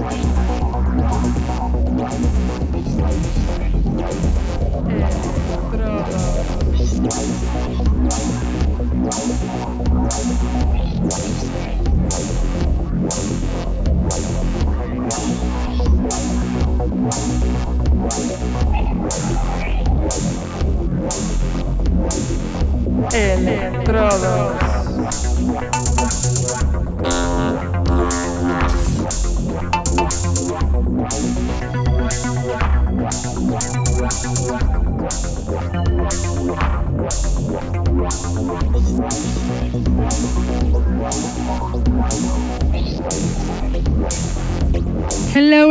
Estrada. Electrodos.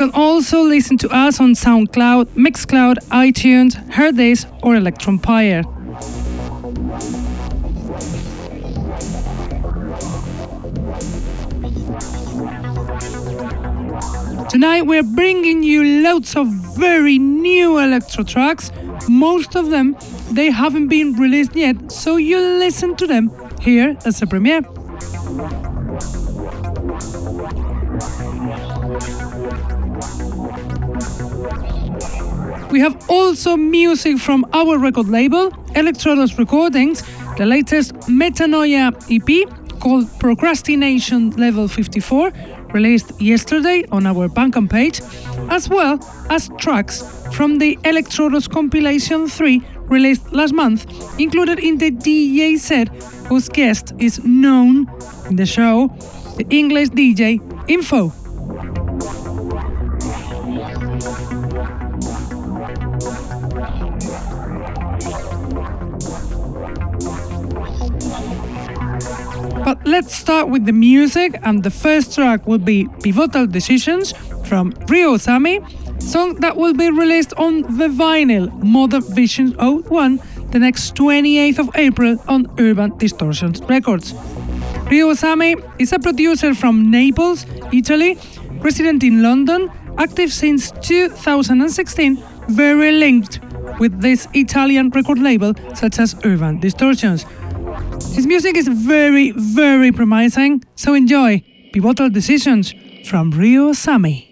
Can also listen to us on SoundCloud, Mixcloud, iTunes, Hearthis, or Electronpire. Tonight we're bringing you loads of very new electro tracks. Most of them they haven't been released yet, so you'll listen to them here as a premiere. We have also music from our record label, Electrodos Recordings, the latest Metanoia EP called Procrastination Level 54, released yesterday on our Bandcamp page, as well as tracks from the Electrodos Compilation 3 released last month, included in the DJ set, whose guest is known in the show, the English DJ Info. But let's start with the music, and the first track will be Pivotal Decisions from Rio Sami, song that will be released on the vinyl Modern Vision 01 the next 28th of April on Urban Distortions Records. Rio Sami is a producer from Naples, Italy, resident in London, active since 2016, very linked with this Italian record label such as Urban Distortions. His music is very, very promising, so enjoy Pivotal Decisions from Rio Sami.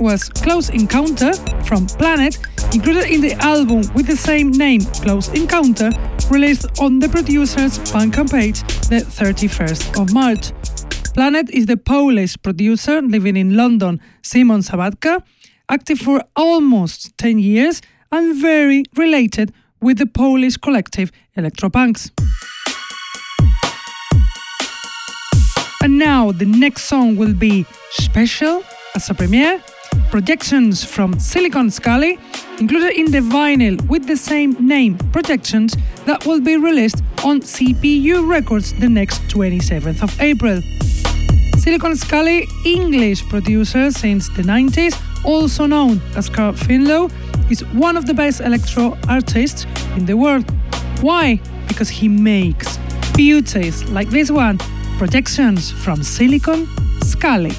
Was Close Encounter from Planet, included in the album with the same name, Close Encounter, released on the producer's Bandcamp page the 31st of March. Planet is the Polish producer living in London, Simon Sabatka, active for almost 10 years and very related with the Polish collective Electropunks. And now the next song will be special as a premiere. Projections from Silicon Scully, included in the vinyl with the same name, Projections, that will be released on CPU Records the next 27th of April. Silicon Scully, English producer since the 90s, also known as Carl Finlow, is one of the best electro artists in the world. Why? Because he makes beauties like this one projections from Silicon Scully.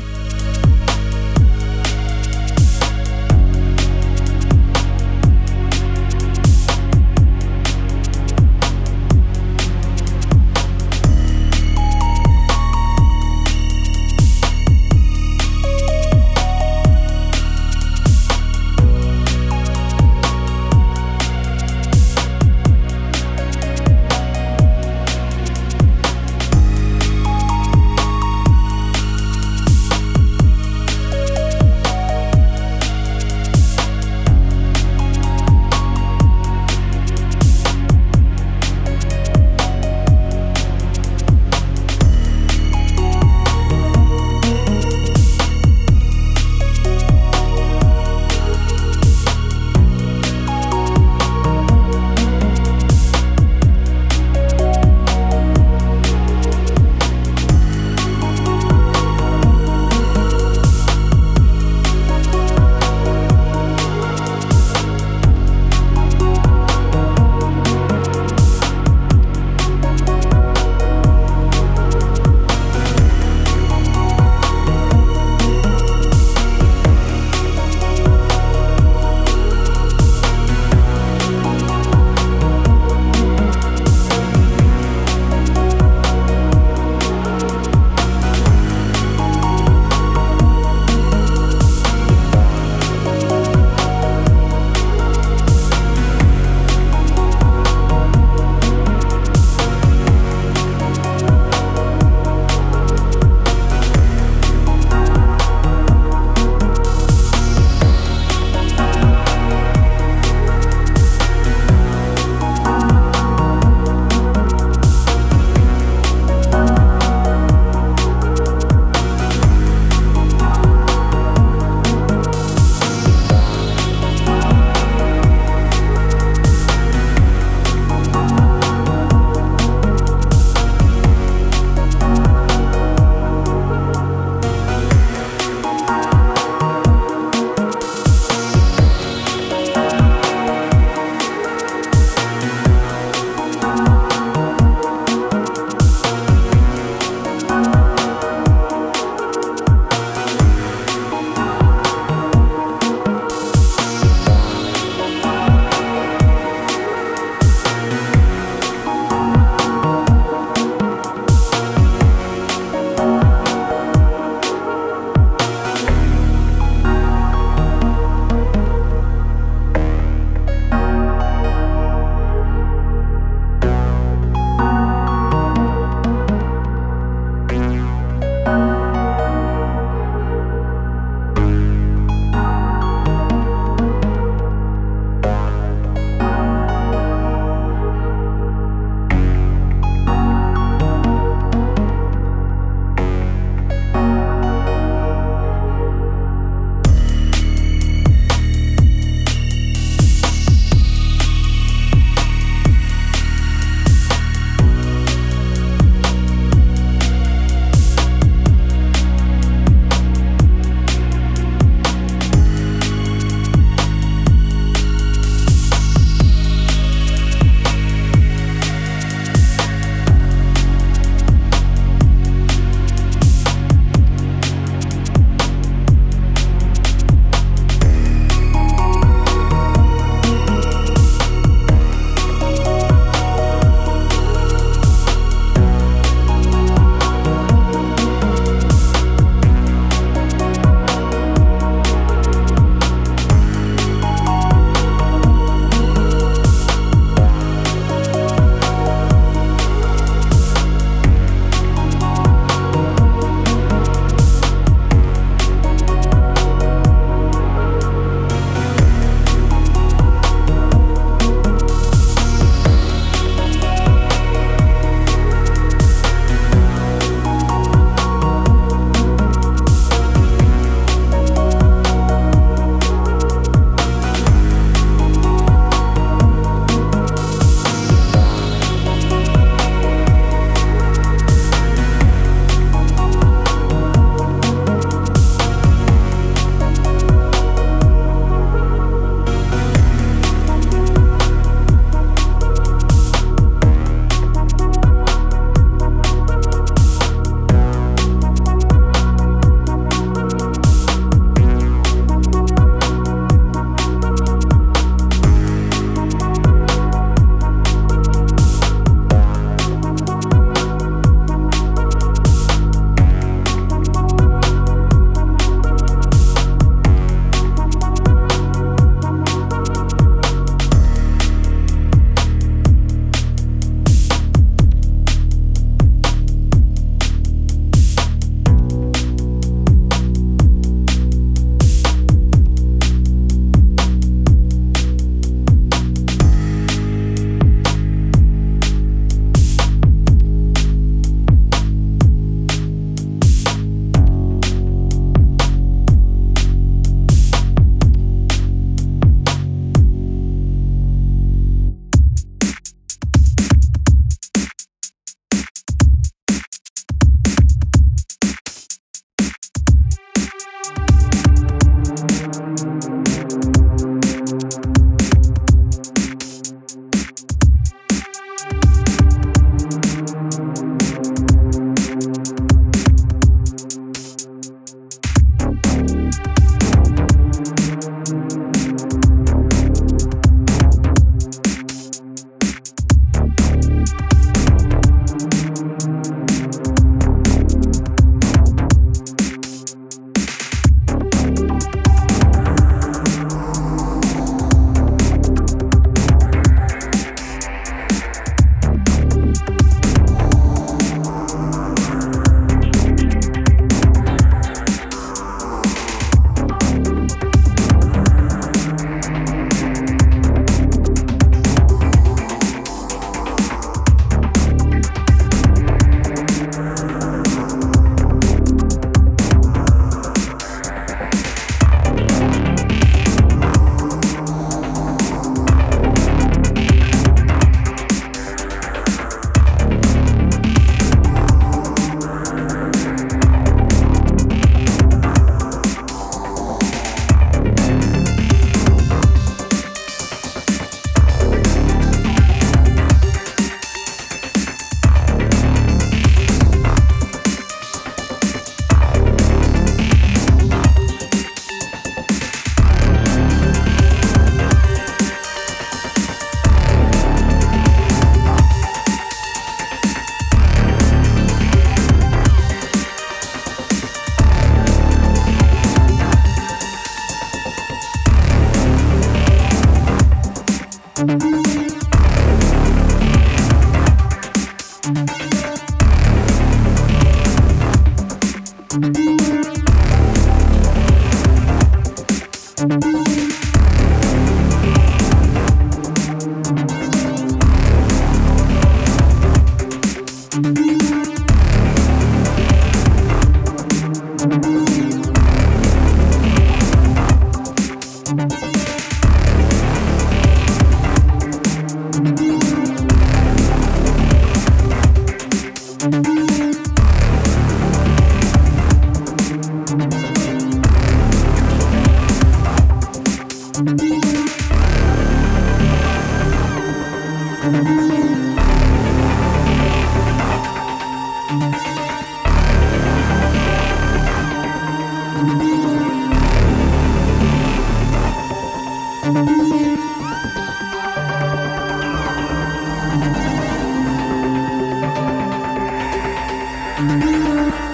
Was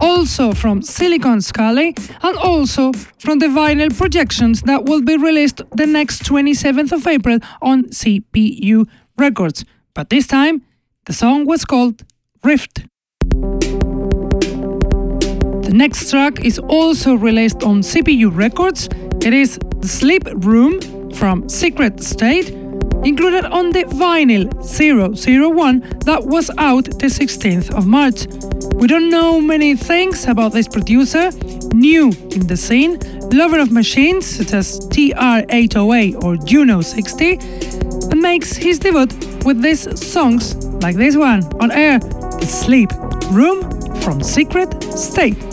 also from Silicon Scully, and also from the vinyl projections that will be released the next 27th of April on CPU Records. But this time, the song was called Rift. The next track is also released on CPU Records. It is Sleep Room from Secret State included on the vinyl 001 that was out the 16th of March. We don't know many things about this producer, new in the scene, lover of machines such as TR-808 or Juno 60, and makes his debut with these songs like this one on air, Sleep Room from Secret State.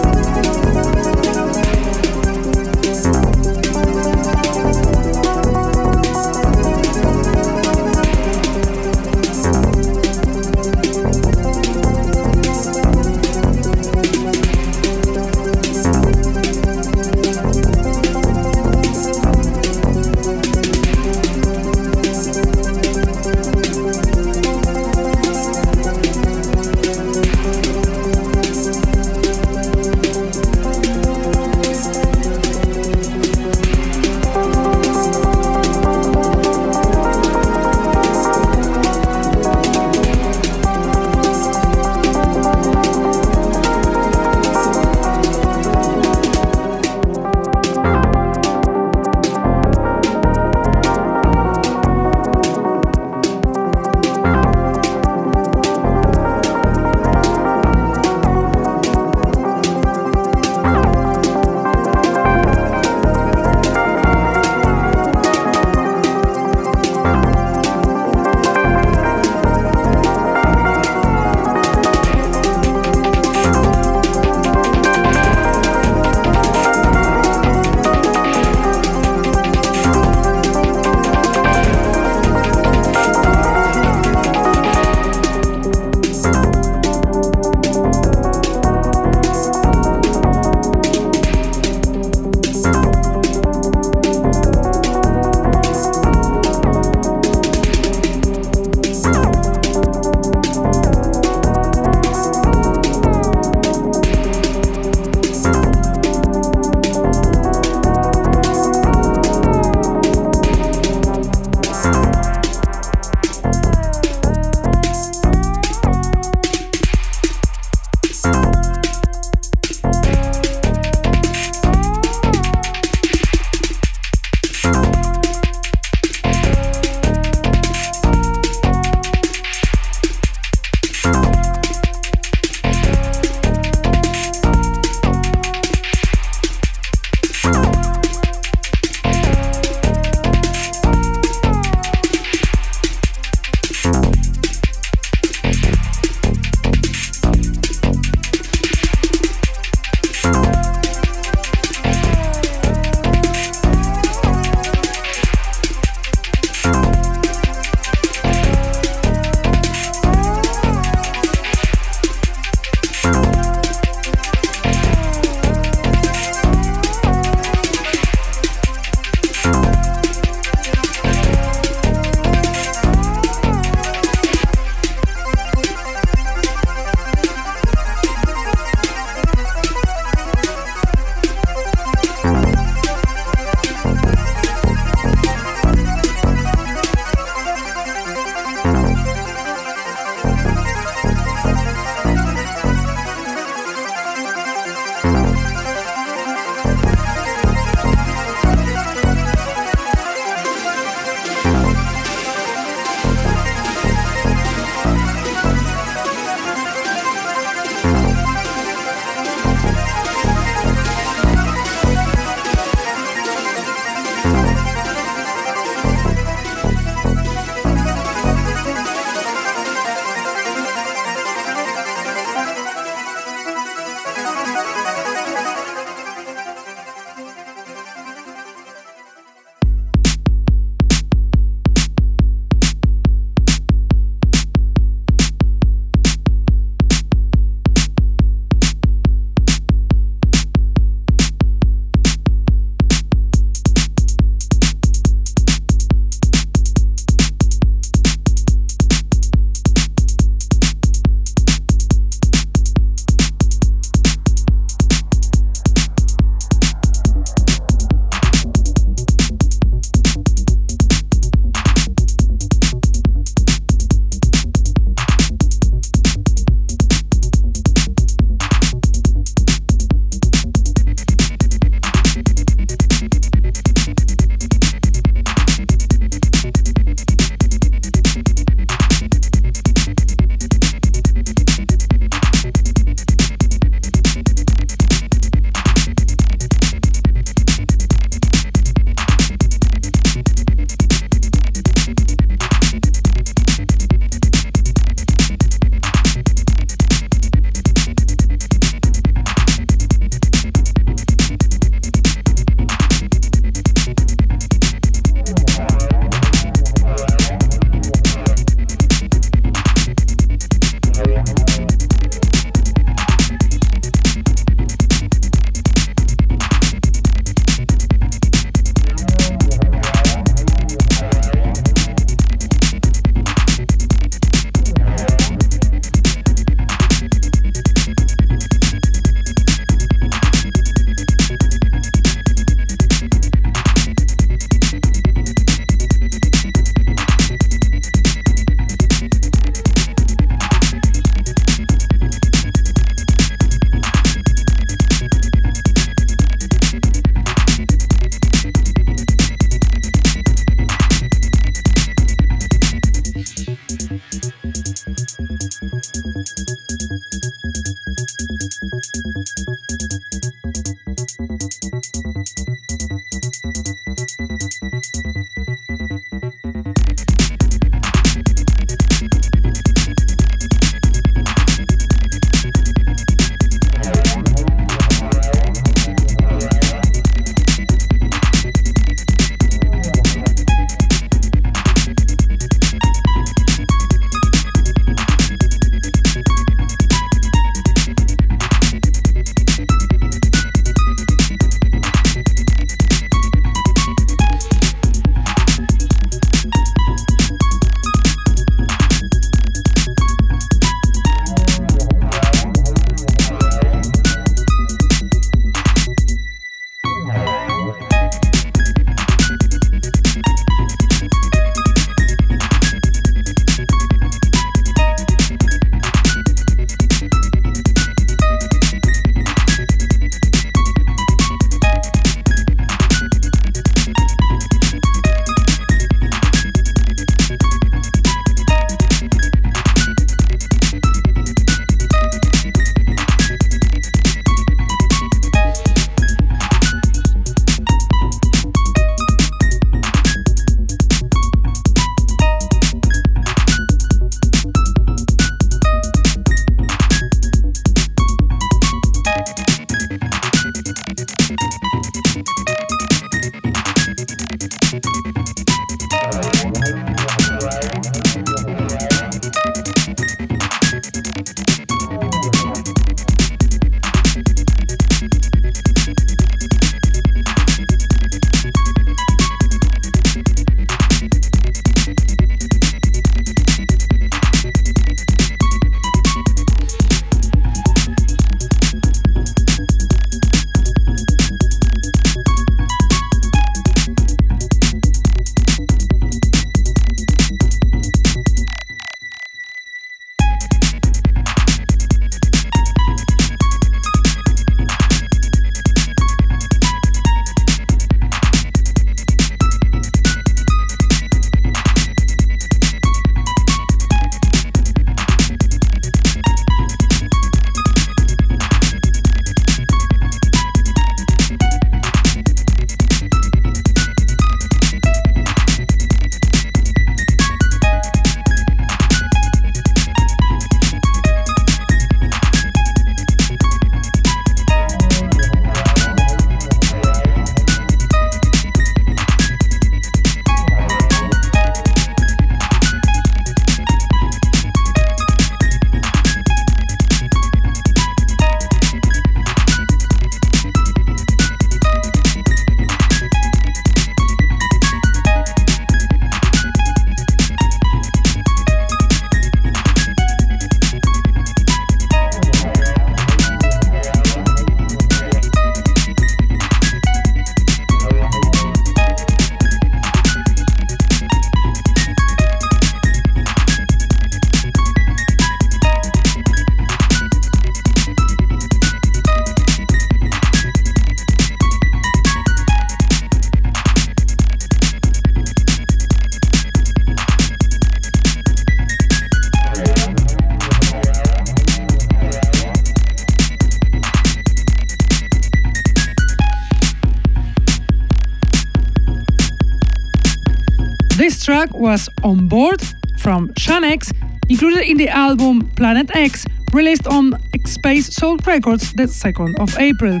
Was On Board from Shanex, included in the album Planet X, released on Space Soul Records the 2nd of April.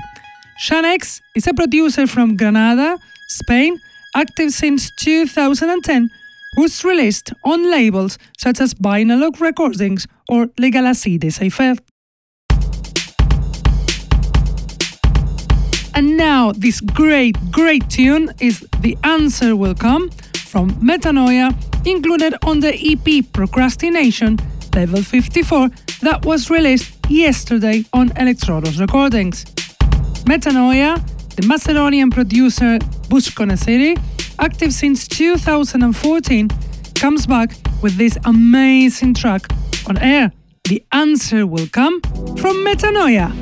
Shanex is a producer from Granada, Spain, active since 2010, who's released on labels such as Vinylog Recordings or Galaxies de Cypher. And now, this great, great tune is The Answer Will Come from Metanoia included on the EP Procrastination Level 54 that was released yesterday on Electrodos Recordings. Metanoia, the Macedonian producer Bush City, active since 2014, comes back with this amazing track on air. The answer will come from Metanoia.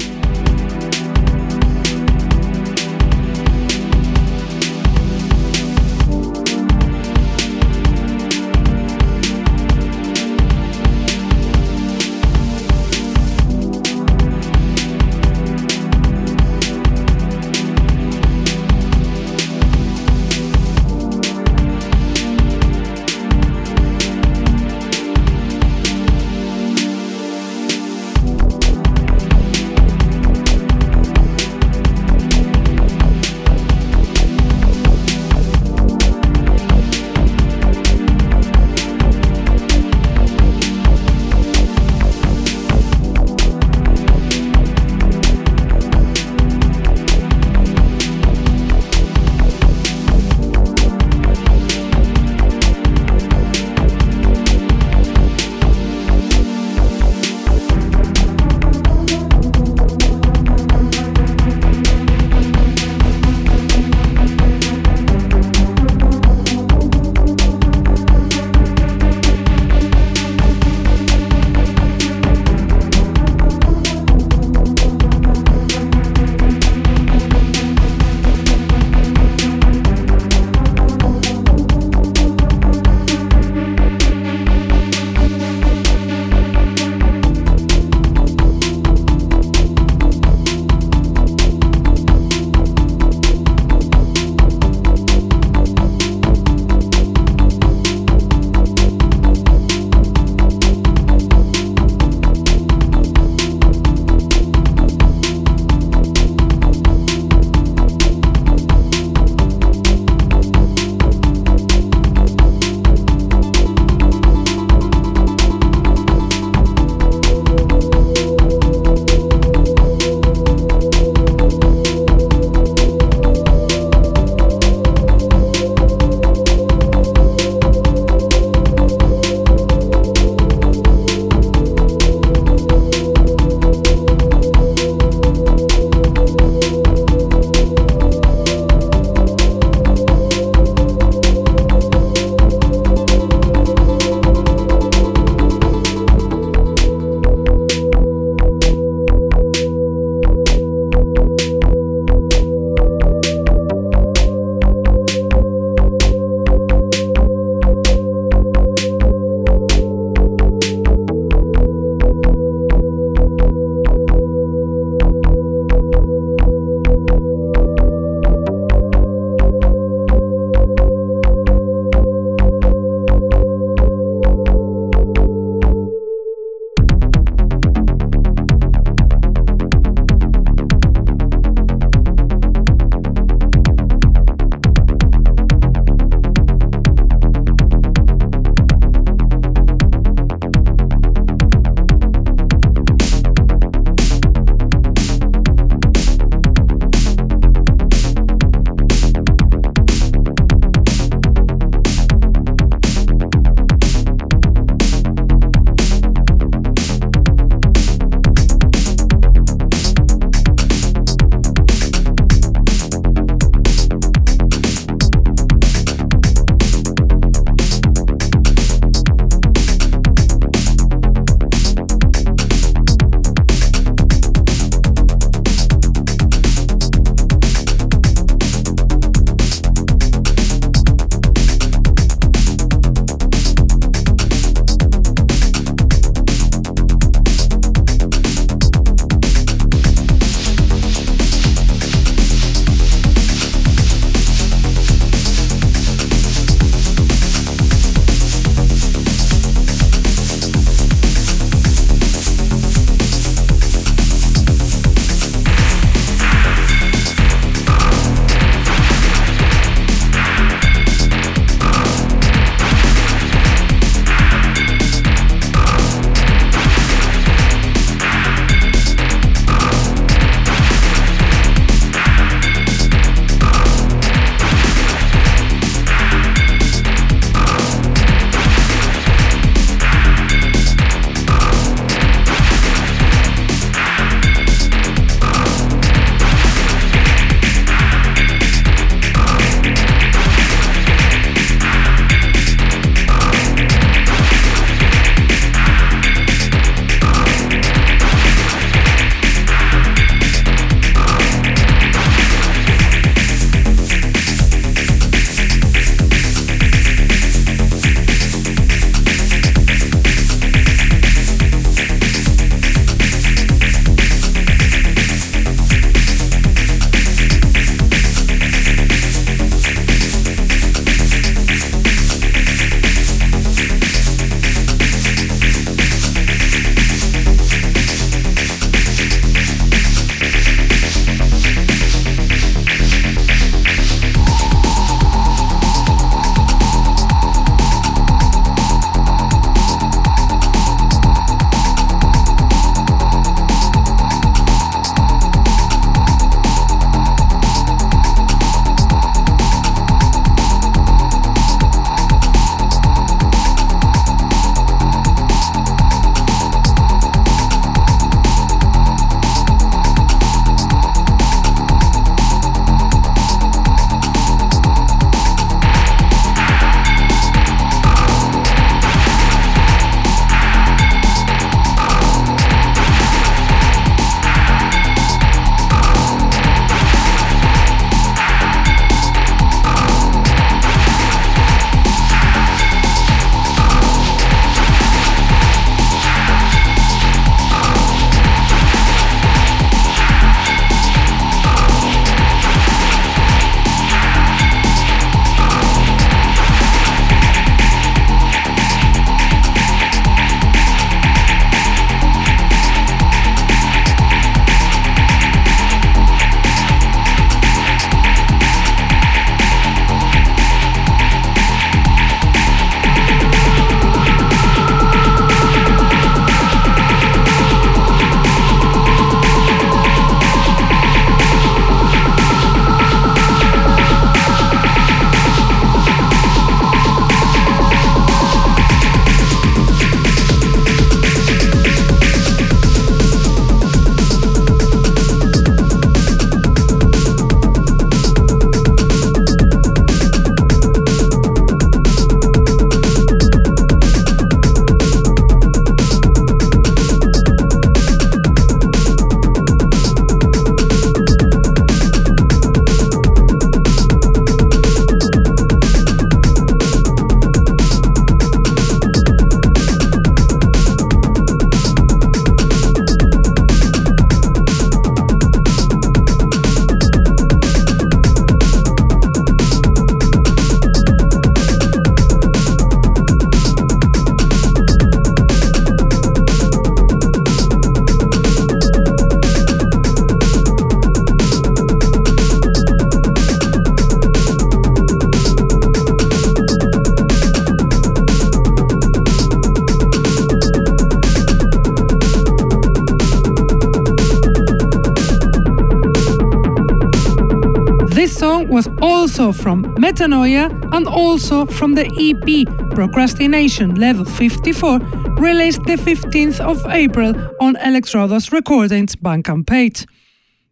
Metanoia and also from the EP Procrastination Level 54, released the 15th of April on Electrodos Recordings Bandcamp page.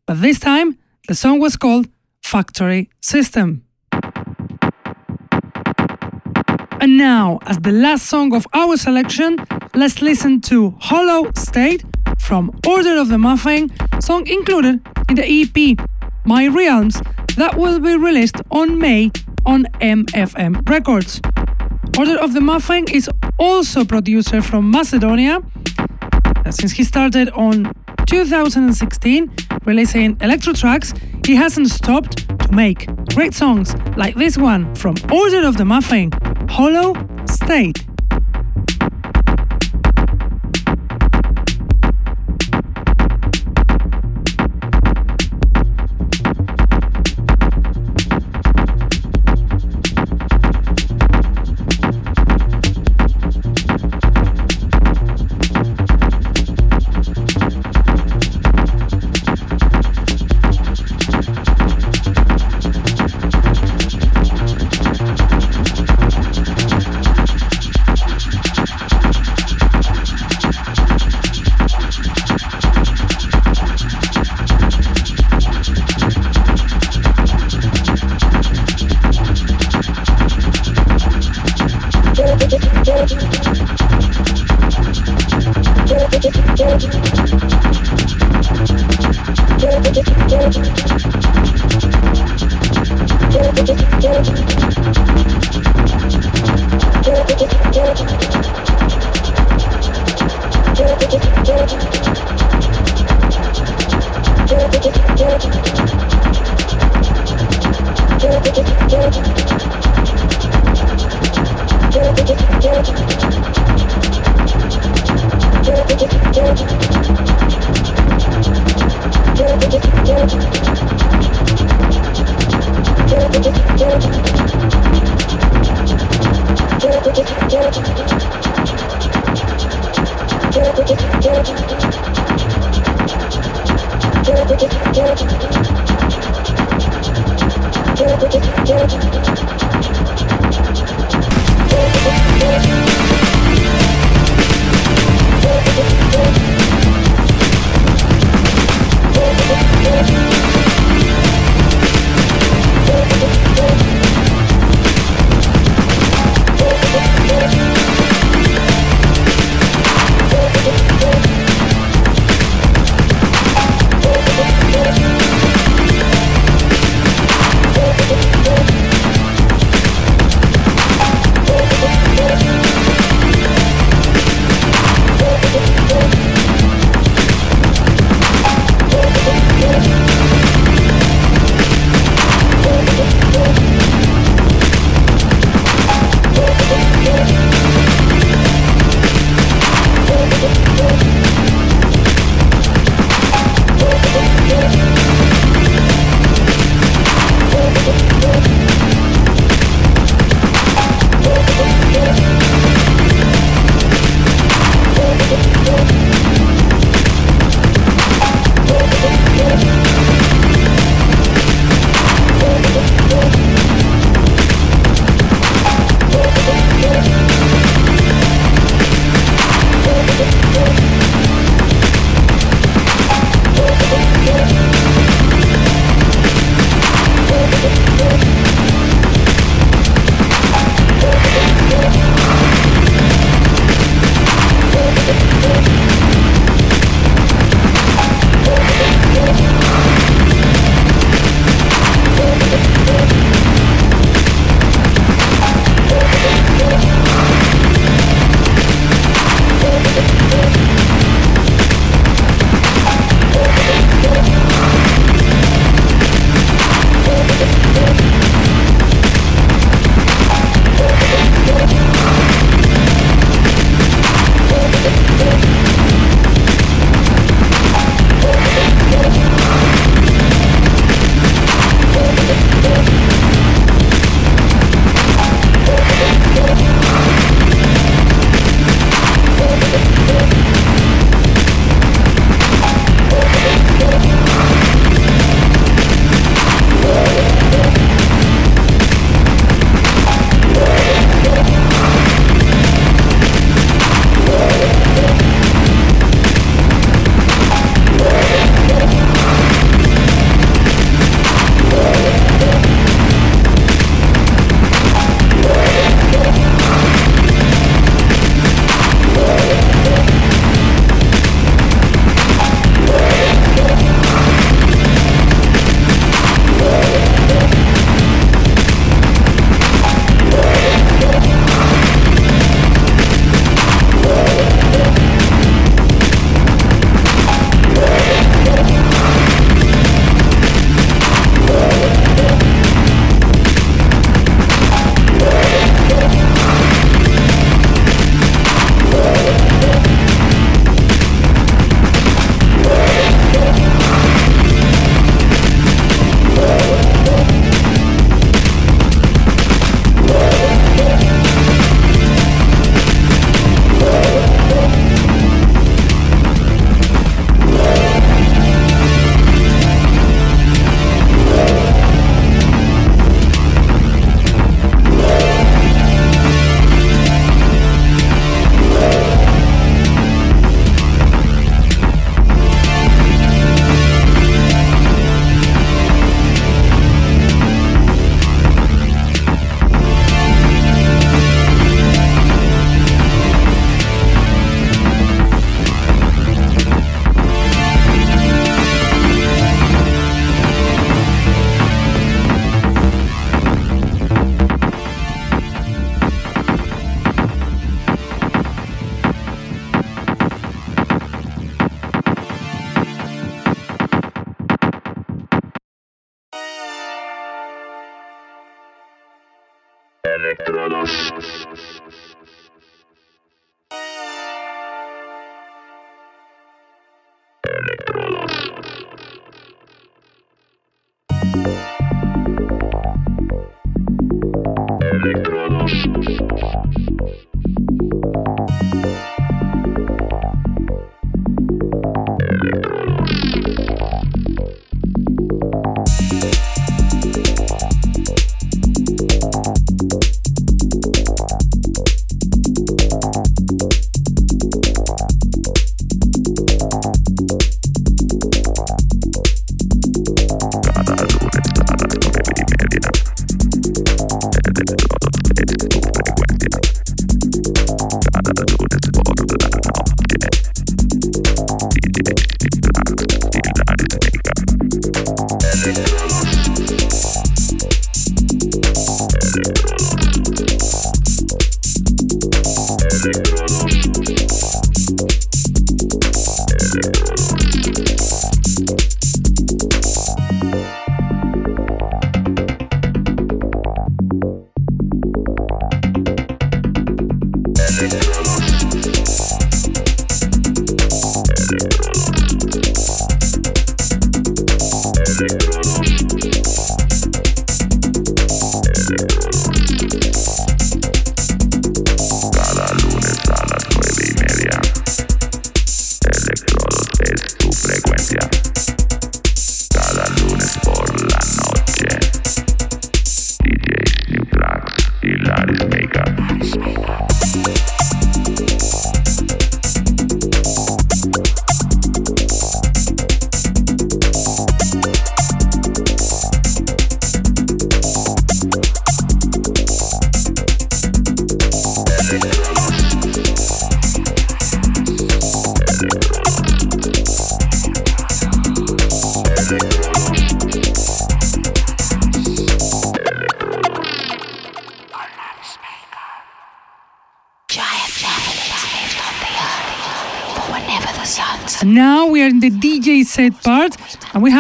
But this time, the song was called Factory System. And now, as the last song of our selection, let's listen to Hollow State from Order of the Muffin, song included in the EP My Realms that will be released on May MFM Records. Order of the Muffin is also a producer from Macedonia. Since he started on 2016 releasing electro tracks, he hasn't stopped to make great songs like this one from Order of the Muffin, Hollow State.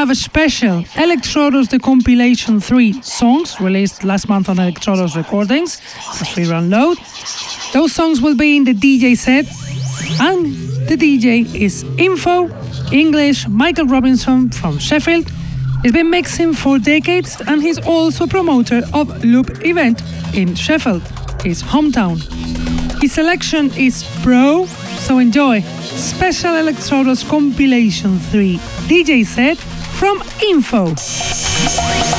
Have a special Electrodos the Compilation 3 songs released last month on Electrodos Recordings, a free run load. Those songs will be in the DJ set, and the DJ is Info, English, Michael Robinson from Sheffield. He's been mixing for decades and he's also promoter of Loop event in Sheffield, his hometown. His selection is Pro, so enjoy. Special Electrodos Compilation 3 DJ set Info.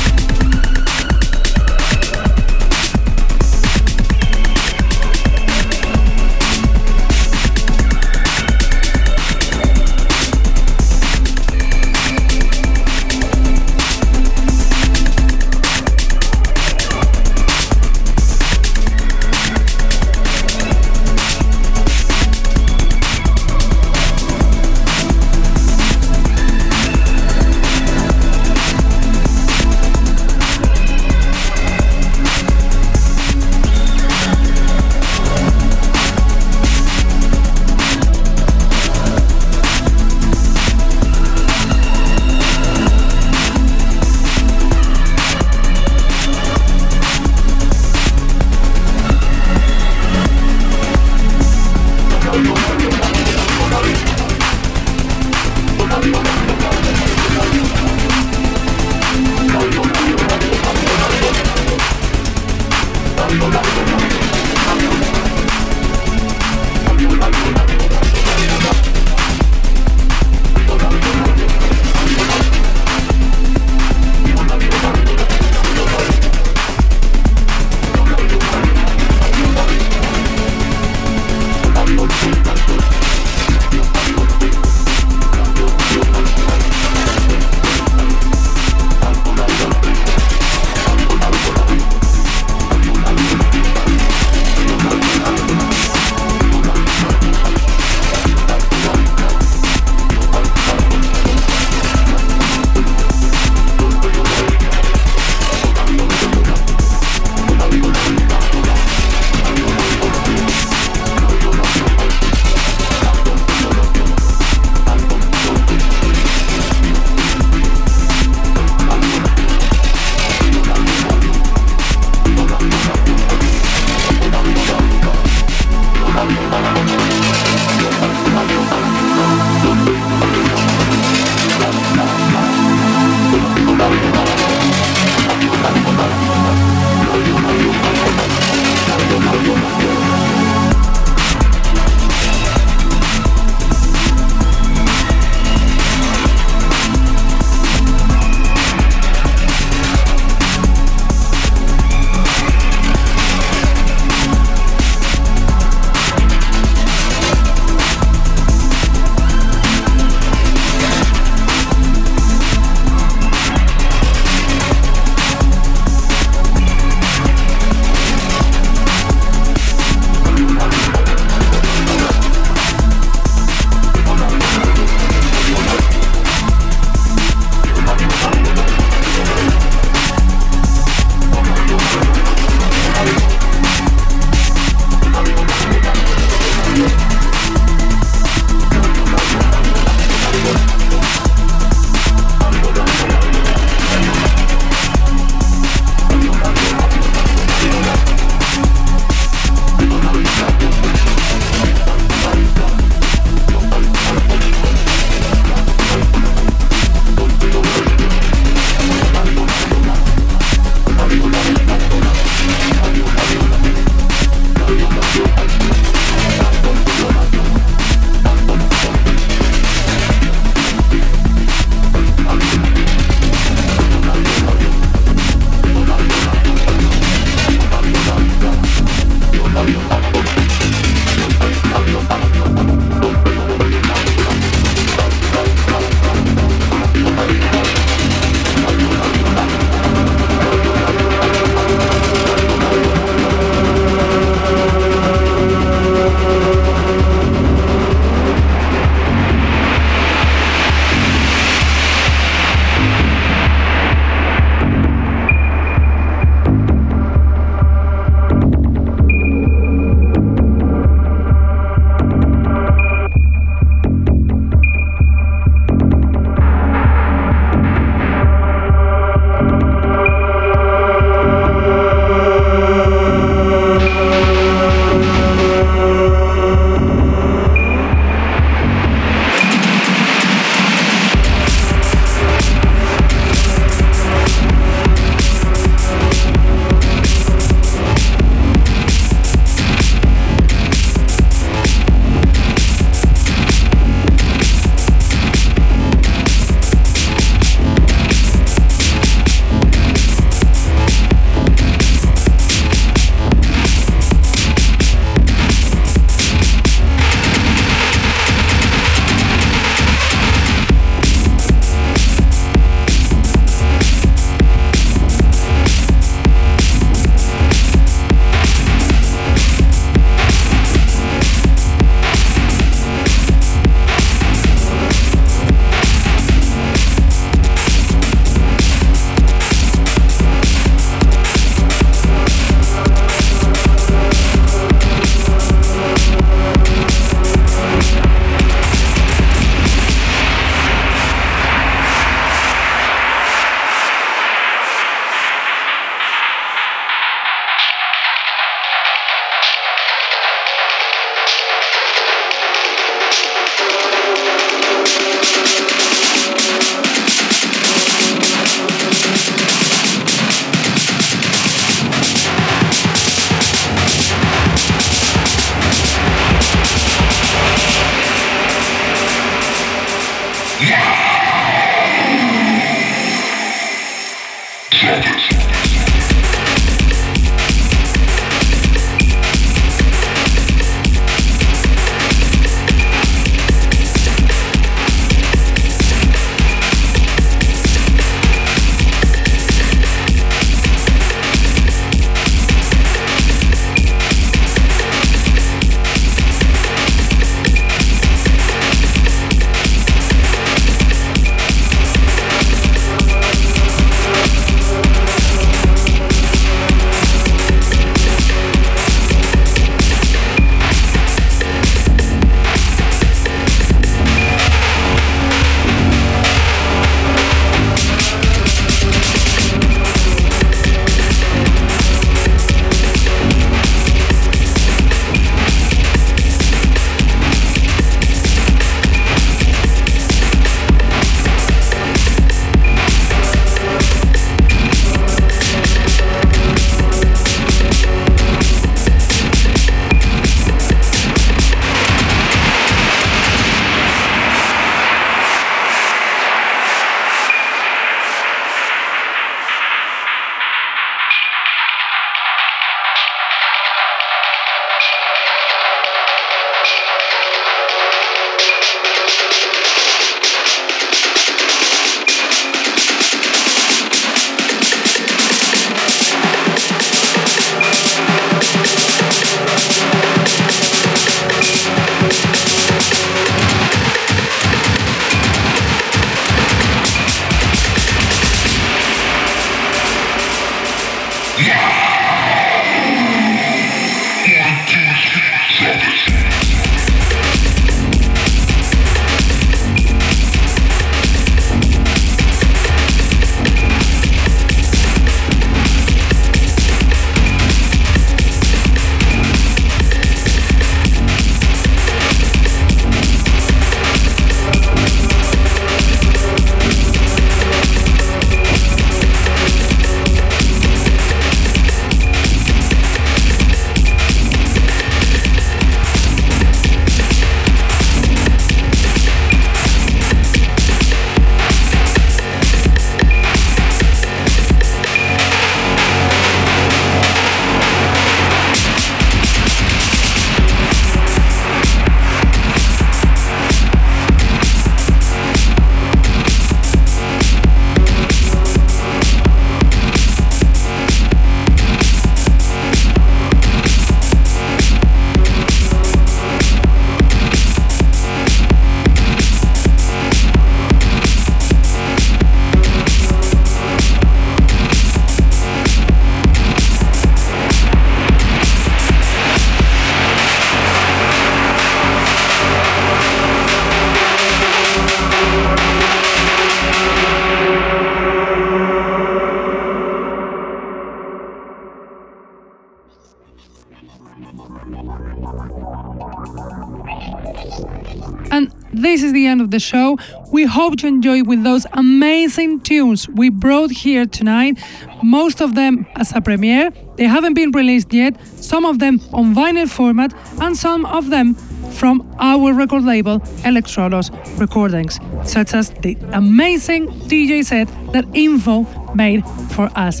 The show. We hope you enjoy with those amazing tunes we brought here tonight. Most of them as a premiere. They haven't been released yet. Some of them on vinyl format, and some of them from our record label Electrodos Recordings, such as the amazing DJ set that Info made for us.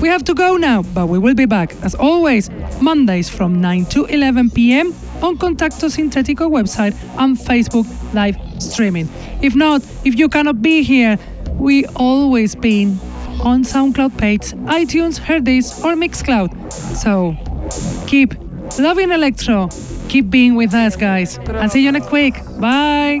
We have to go now, but we will be back as always Mondays from 9 to 11 p.m. on Contacto Sintetico website and Facebook live streaming. If not, if you cannot be here, we always been on SoundCloud page, iTunes, Hearthis, or Mixcloud. So keep loving electro, keep being with us, guys, and see you next week. Bye.